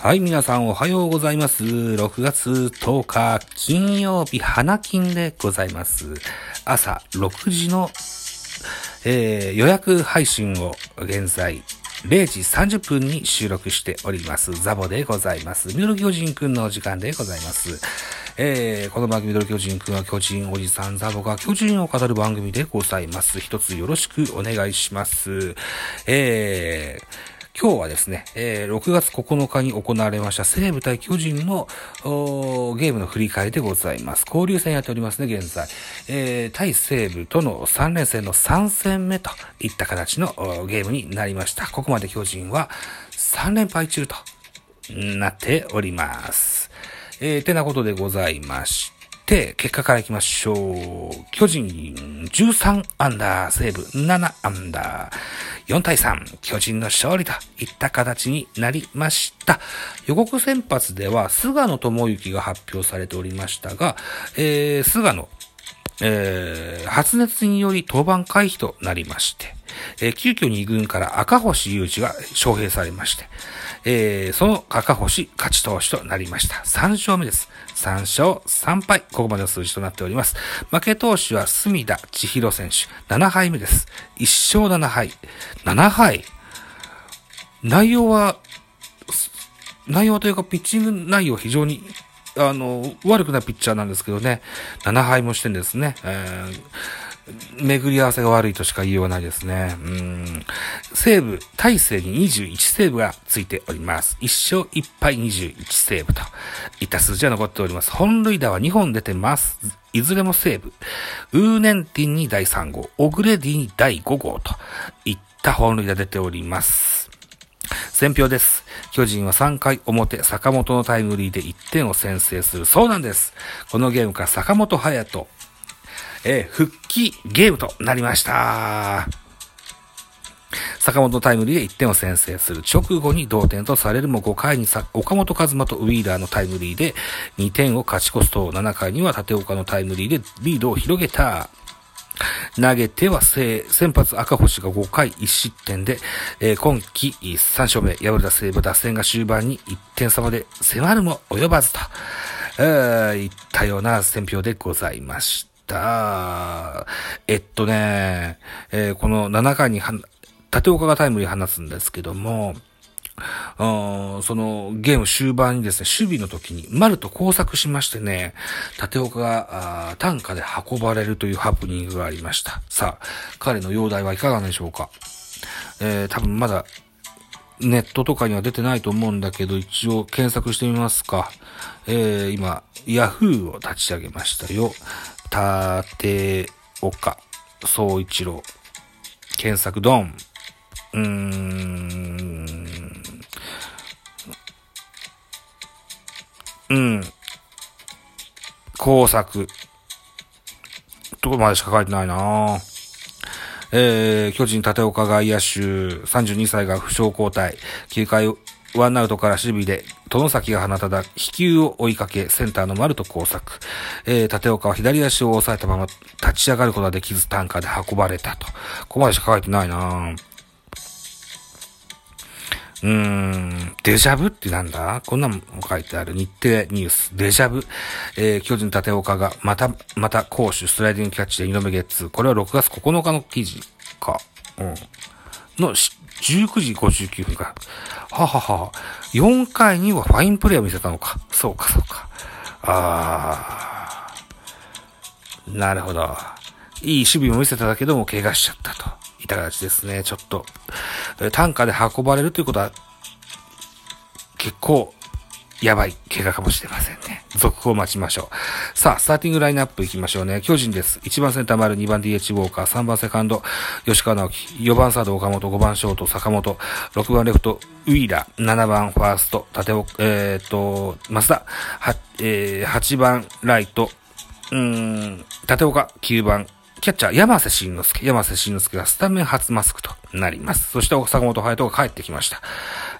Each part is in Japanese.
はい、皆さんおはようございます。6月10日金曜日、花金でございます。朝6時の、えー予約配信を現在0時30分に収録しております。ザボでございます。ミドル巨人くんのお時間でございます。えーこの番組ミドル巨人くんは巨人おじさんザボが巨人を語る番組でございます。一つよろしくお願いします。えー今日はですね、えー6月9日に行われました西武対巨人のーゲームの振り返りでございます。交流戦やっておりますね、現在。えー対西武との3連戦の3戦目といった形のゲームになりました。ここまで巨人は3連敗中となっております。えー、てなことでございまして、結果からいきましょう。巨人13アンダー、西武7アンダー、4対3、巨人の勝利といった形になりました。予告先発では、菅野智之が発表されておりましたが、えー、菅野、えー発熱により登板回避となりまして、えー急遽2軍から赤星雄二が招聘されまして、えーその赤星勝ち投手となりました。3勝目です。3勝3敗。ここまでの数字となっております。負け投手は隅田千尋選手。7敗目です。1勝7敗。7敗。内容は、内容というか、ピッチング内容非常に、あの、悪くないピッチャーなんですけどね、7敗もしてんですね。えー巡り合わせが悪いとしか言いようがないですね。うん。西武、大勢に21セーブがついております。1勝1敗21セーブといった数字が残っております。本塁打は2本出てます。いずれも西武。ウーネンティンに第3号、オグレディに第5号といった本塁打出ております。選票です。巨人は3回表、坂本のタイムリーで1点を先制する。そうなんです。このゲームから坂本隼人、えー復帰ゲームとなりました。坂本タイムリーで1点を先制する直後に同点とされるも5回にさ岡本和真とウィーラーのタイムリーで2点を勝ち越すと7回には立岡のタイムリーでリードを広げた。投げては先発赤星が5回1失点で、えー今季3勝目、敗れた西武打線が終盤に1点差まで迫るも及ばずと、えーいったような選評でございました。えっとね、えーこの7回には立岡がタイムリー放つんですけども、あそのゲーム終盤にですね、守備の時に丸と交錯しましてね、立岡があー担架で運ばれるというハプニングがありました。さあ、彼の容体はいかがでしょうかえー多分まだネットとかには出てないと思うんだけど、一応検索してみますか。えー今、ヤフーを立ち上げましたよ。立岡総一郎。検索ドン。うーん。うん。工作。とこまでしか書いてないなえー、巨人立岡外野手、32歳が負傷交代。9回、ワンアウトから守備で、殿崎が放ただ、飛球を追いかけ、センターの丸と交錯。えー、立岡は左足を押さえたまま、立ち上がることができず、担架で運ばれたと。ここまでしか書いてないなうーん、デジャブってなんだ？こんなんも書いてある。日程ニュース。デジャブ。えー、巨人立岡が、また、また、攻守スライディングキャッチで2度目ゲッツー。これは6月9日の記事か。うん。のし、19時59分か。ははは。4回にはファインプレーを見せたのか。そうか、そうか。あー。なるほど。いい守備も見せただけども、怪我しちゃったと。いた形ですね。ちょっと、えー担架で運ばれるということは、結構、やばい怪我かもしれませんね。続報待ちましょう。さあ、スターティングラインナップ行きましょうね。巨人です。1番センター丸、2番 DH ウォーカー、3番セカンド、吉川直樹、4番サード岡本、5番ショート、坂本、6番レフト、ウィーラー、7番ファースト、立岡、えー、っと、増田、は、えー、8番ライト、うん、立岡、9番、キャッチャー、山瀬慎之介。山瀬慎之介がスタメン初マスクとなります。そして、坂本隼人が帰ってきました。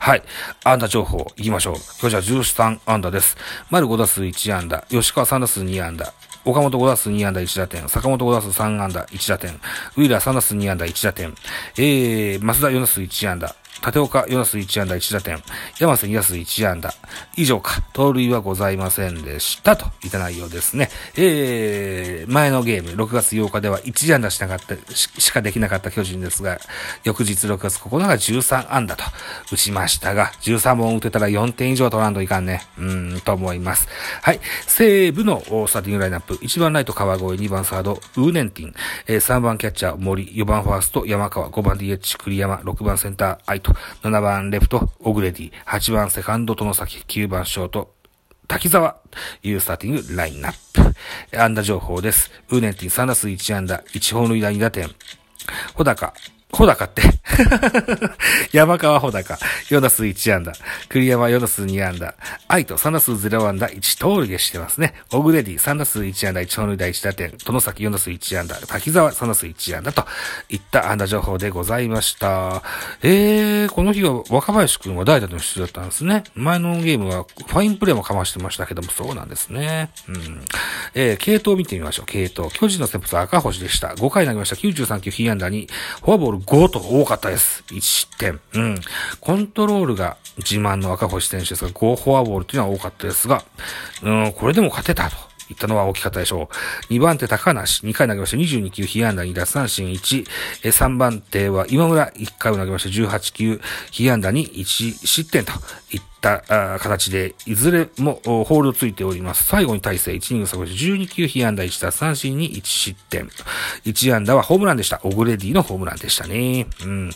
はい。安打情報、行きましょう。巨人は13安打です。丸5打数1安打。吉川3打数2安打。岡本5打数2安打1打点。坂本5打数3安打1打点。ウィーラー3打数2安打1打点。えー、増田4打数1安打。立岡4打数1安打1打点。山瀬2打数1安打。以上か。盗塁はございませんでした。といった内容ですね。えー、前のゲーム、6月8日では1安打しなかった、ししかできなかった巨人ですが、翌日6月9日が13安打と打ちましたが、13本打てたら4点以上取らんといかんね。うーん、と思います。はい。西武のスターティングラインナップ。1番ライト川越、2番サード、ウーネンティン、えー、3番キャッチャー森、4番ファースト山川、5番 DH 栗山、6番センター愛斗、7番レフト、オグレディ、8番セカンド、殿崎、9番ショート、滝沢、いうスターティングラインナップ。安打情報です。ウーネンティン3打数1安打、1本塁打2打点。穂高、穂高って。山川穂高、4打数1安打。栗山4打数2安打。愛と3打数0安打、1盗塁してますね。オグレディ3打数1安打、1本塁打1打点。殿崎4打数1安打。滝沢3打数1安打といった安打情報でございました。えー、この日は若林くんは代打の出場だったんですね。前のゲームはファインプレーもかましてましたけども、そうなんですね。うん。えー、系統を見てみましょう。系統。巨人の先発は赤星でした。5回投げました。93球、被安打に、フォアボール5とか多かったです。1失点。うん。コントロールが自慢の赤星選手ですが、5フォアボールというのは多かったですが、うん、これでも勝てたと。いったのは大きかったでしょう。2番手高梨、2回投げました。22球、被安打2奪三振1。え3番手は今村、1回を投げました。18球、被安打に1失点といった形で、いずれもホールドついております。最後に大勢1人下げし12球、被安打1奪三振に1失点。1安打はホームランでした。オグレディのホームランでしたね。うん。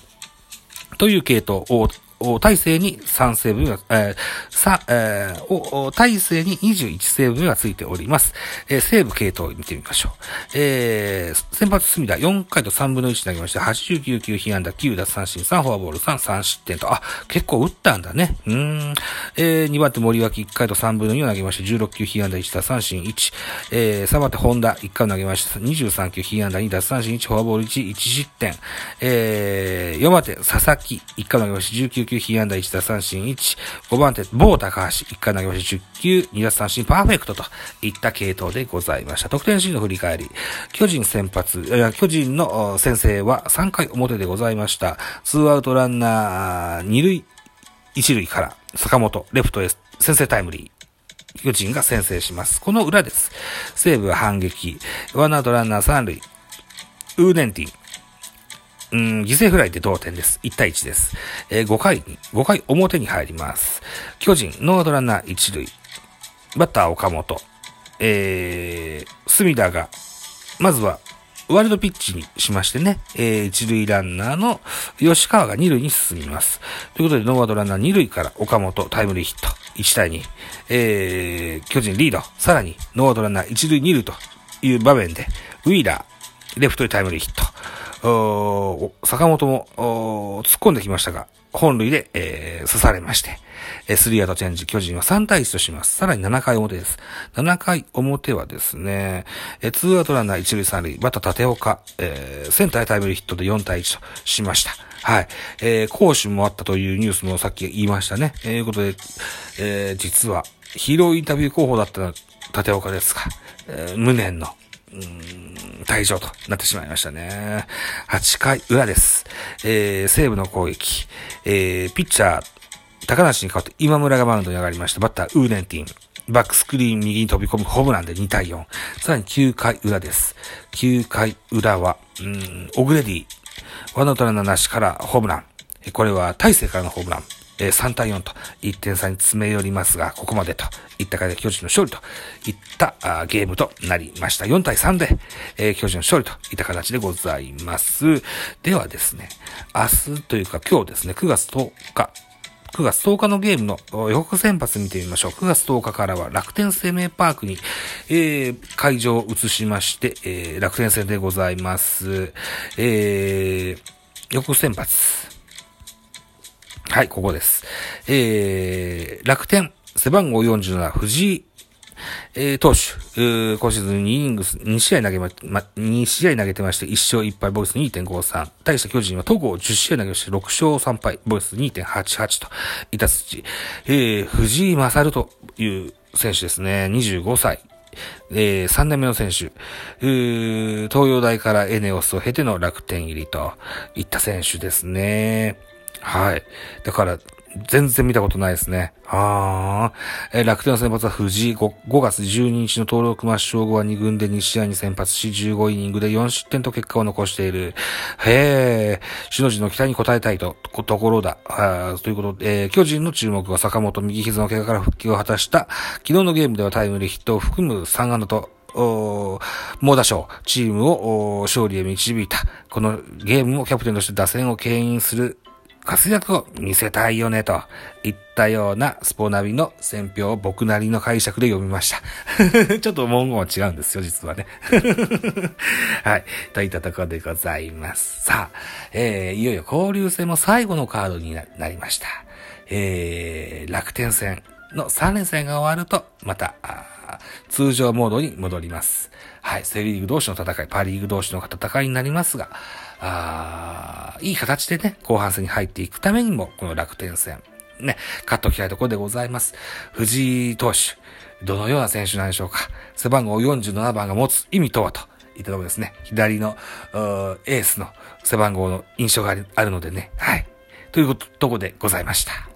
という系統を、お大勢に3成分が、えー、さ、えー、お、お大勢に21成分がついております。えー、西部系統を見てみましょう。えー、先発隅田4回と3分の1投げまして、89球被安打9奪三振3フォアボール3、3失点と、あ、結構打ったんだね。うん。えー、2番手森脇1回と3分の2を投げまして、16球被安打1奪三振1。えー、3番手本田1回を投げまして、23球被安打2奪三振1、フォアボール1、1失点。えー、4番手佐々木1回を投げまして、19球被安打1奪三振1。5番手某高橋1回投げまして、10球2奪三振パーフェクトといった系統でございました。得点シーンの振り返り。巨人先発、いや巨人の先制は3回表でございました。ツーアウトランナー2塁、1塁から坂本、レフトへ先制タイムリー。巨人が先制します。この裏です。西武は反撃。ワンアウトランナー3塁。ウーネンティン。うん、犠牲フライで同点です。1対1です。えー5回に、5回表に入ります。巨人、ノーアウトランナー1塁。バッター岡本。えー、隅田が、まずは、ワイルドピッチにしましてね、えー、一塁ランナーの吉川が二塁に進みます。ということで、ノーアウトランナー二塁から岡本タイムリーヒット。1対2。えー、巨人リード。さらに、ノーアウトランナー一塁二塁という場面で、ウィーラー、レフトにタイムリーヒット。坂本も突っ込んできましたが、本塁で、えー、刺されまして、えースリーアウトチェンジ、巨人は3対1とします。さらに7回表です。7回表はですね、えー、ツーアウトランナー1塁3塁、バッター立岡、えー、センターへタイムリーヒットで4対1としました。はい。えー、講師もあったというニュースもさっき言いましたね。えー、いうことで、えー、実は、ヒーローインタビュー候補だった立岡ですが、えー、無念の、うーん退場となってしまいましたね。8回裏です。えー、西武の攻撃。えー、ピッチャー、高梨に代わって今村がマウンドに上がりました。バッター、ウーネンティン。バックスクリーン右に飛び込むホームランで2対4。さらに9回裏です。9回裏は、うーん、オグレディ。ワンアウトランナなしからホームラン。これは大勢からのホームラン。えー3対4と1点差に詰め寄りますが、ここまでといった形で巨人の勝利といったあゲームとなりました。4対3で、えー巨人の勝利といった形でございます。ではですね、明日というか今日ですね、9月10日、9月10日のゲームの予告先発見てみましょう。9月10日からは楽天生命パークに、えー、会場を移しまして、えー、楽天戦でございます。えー、予告先発。はい、ここです。えー、楽天、背番号47、藤井、えー、投手、うー今シーズン2イニングス、2試合投げま、ま、2試合投げてまして、1勝1敗、ボイス2.53。対して巨人は戸郷10試合投げまして、6勝3敗、ボイス2.88と、いた数値。えー、藤井勝という選手ですね。25歳。えー、3年目の選手。うー東洋大からエネオスを経ての楽天入りといった選手ですね。はい。だから、全然見たことないですね。ああ。え楽天の先発は藤井 5, 5月12日の登録抹消後は2軍で2試合に先発し15イニングで4失点と結果を残している。へえ。首脳陣の期待に応えたいと、ところだ。ということで、えー巨人の注目は坂本右膝の怪我から復帰を果たした。昨日のゲームではタイムリーヒットを含む3安打と、おー猛打賞、チームを勝利へ導いた。このゲームもキャプテンとして打線を牽引する活躍を見せたいよね、といったようなスポナビの選評を僕なりの解釈で読みました。ちょっと文言は違うんですよ、実はね。はい。といったところでございます。さあ、えー、いよいよ交流戦も最後のカードになりました。えー、楽天戦の3連戦が終わると、また、通常モードに戻ります。はい。セリーグ同士の戦い、パーリーグ同士の戦いになりますが、あいい形でね、後半戦に入っていくためにも、この楽天戦、ね、勝っておきたいところでございます。藤井投手、どのような選手なんでしょうか。背番号47番が持つ意味とはといったところですね。左の、ーエースの背番号の印象があるのでね。はい。ということ、とこでございました。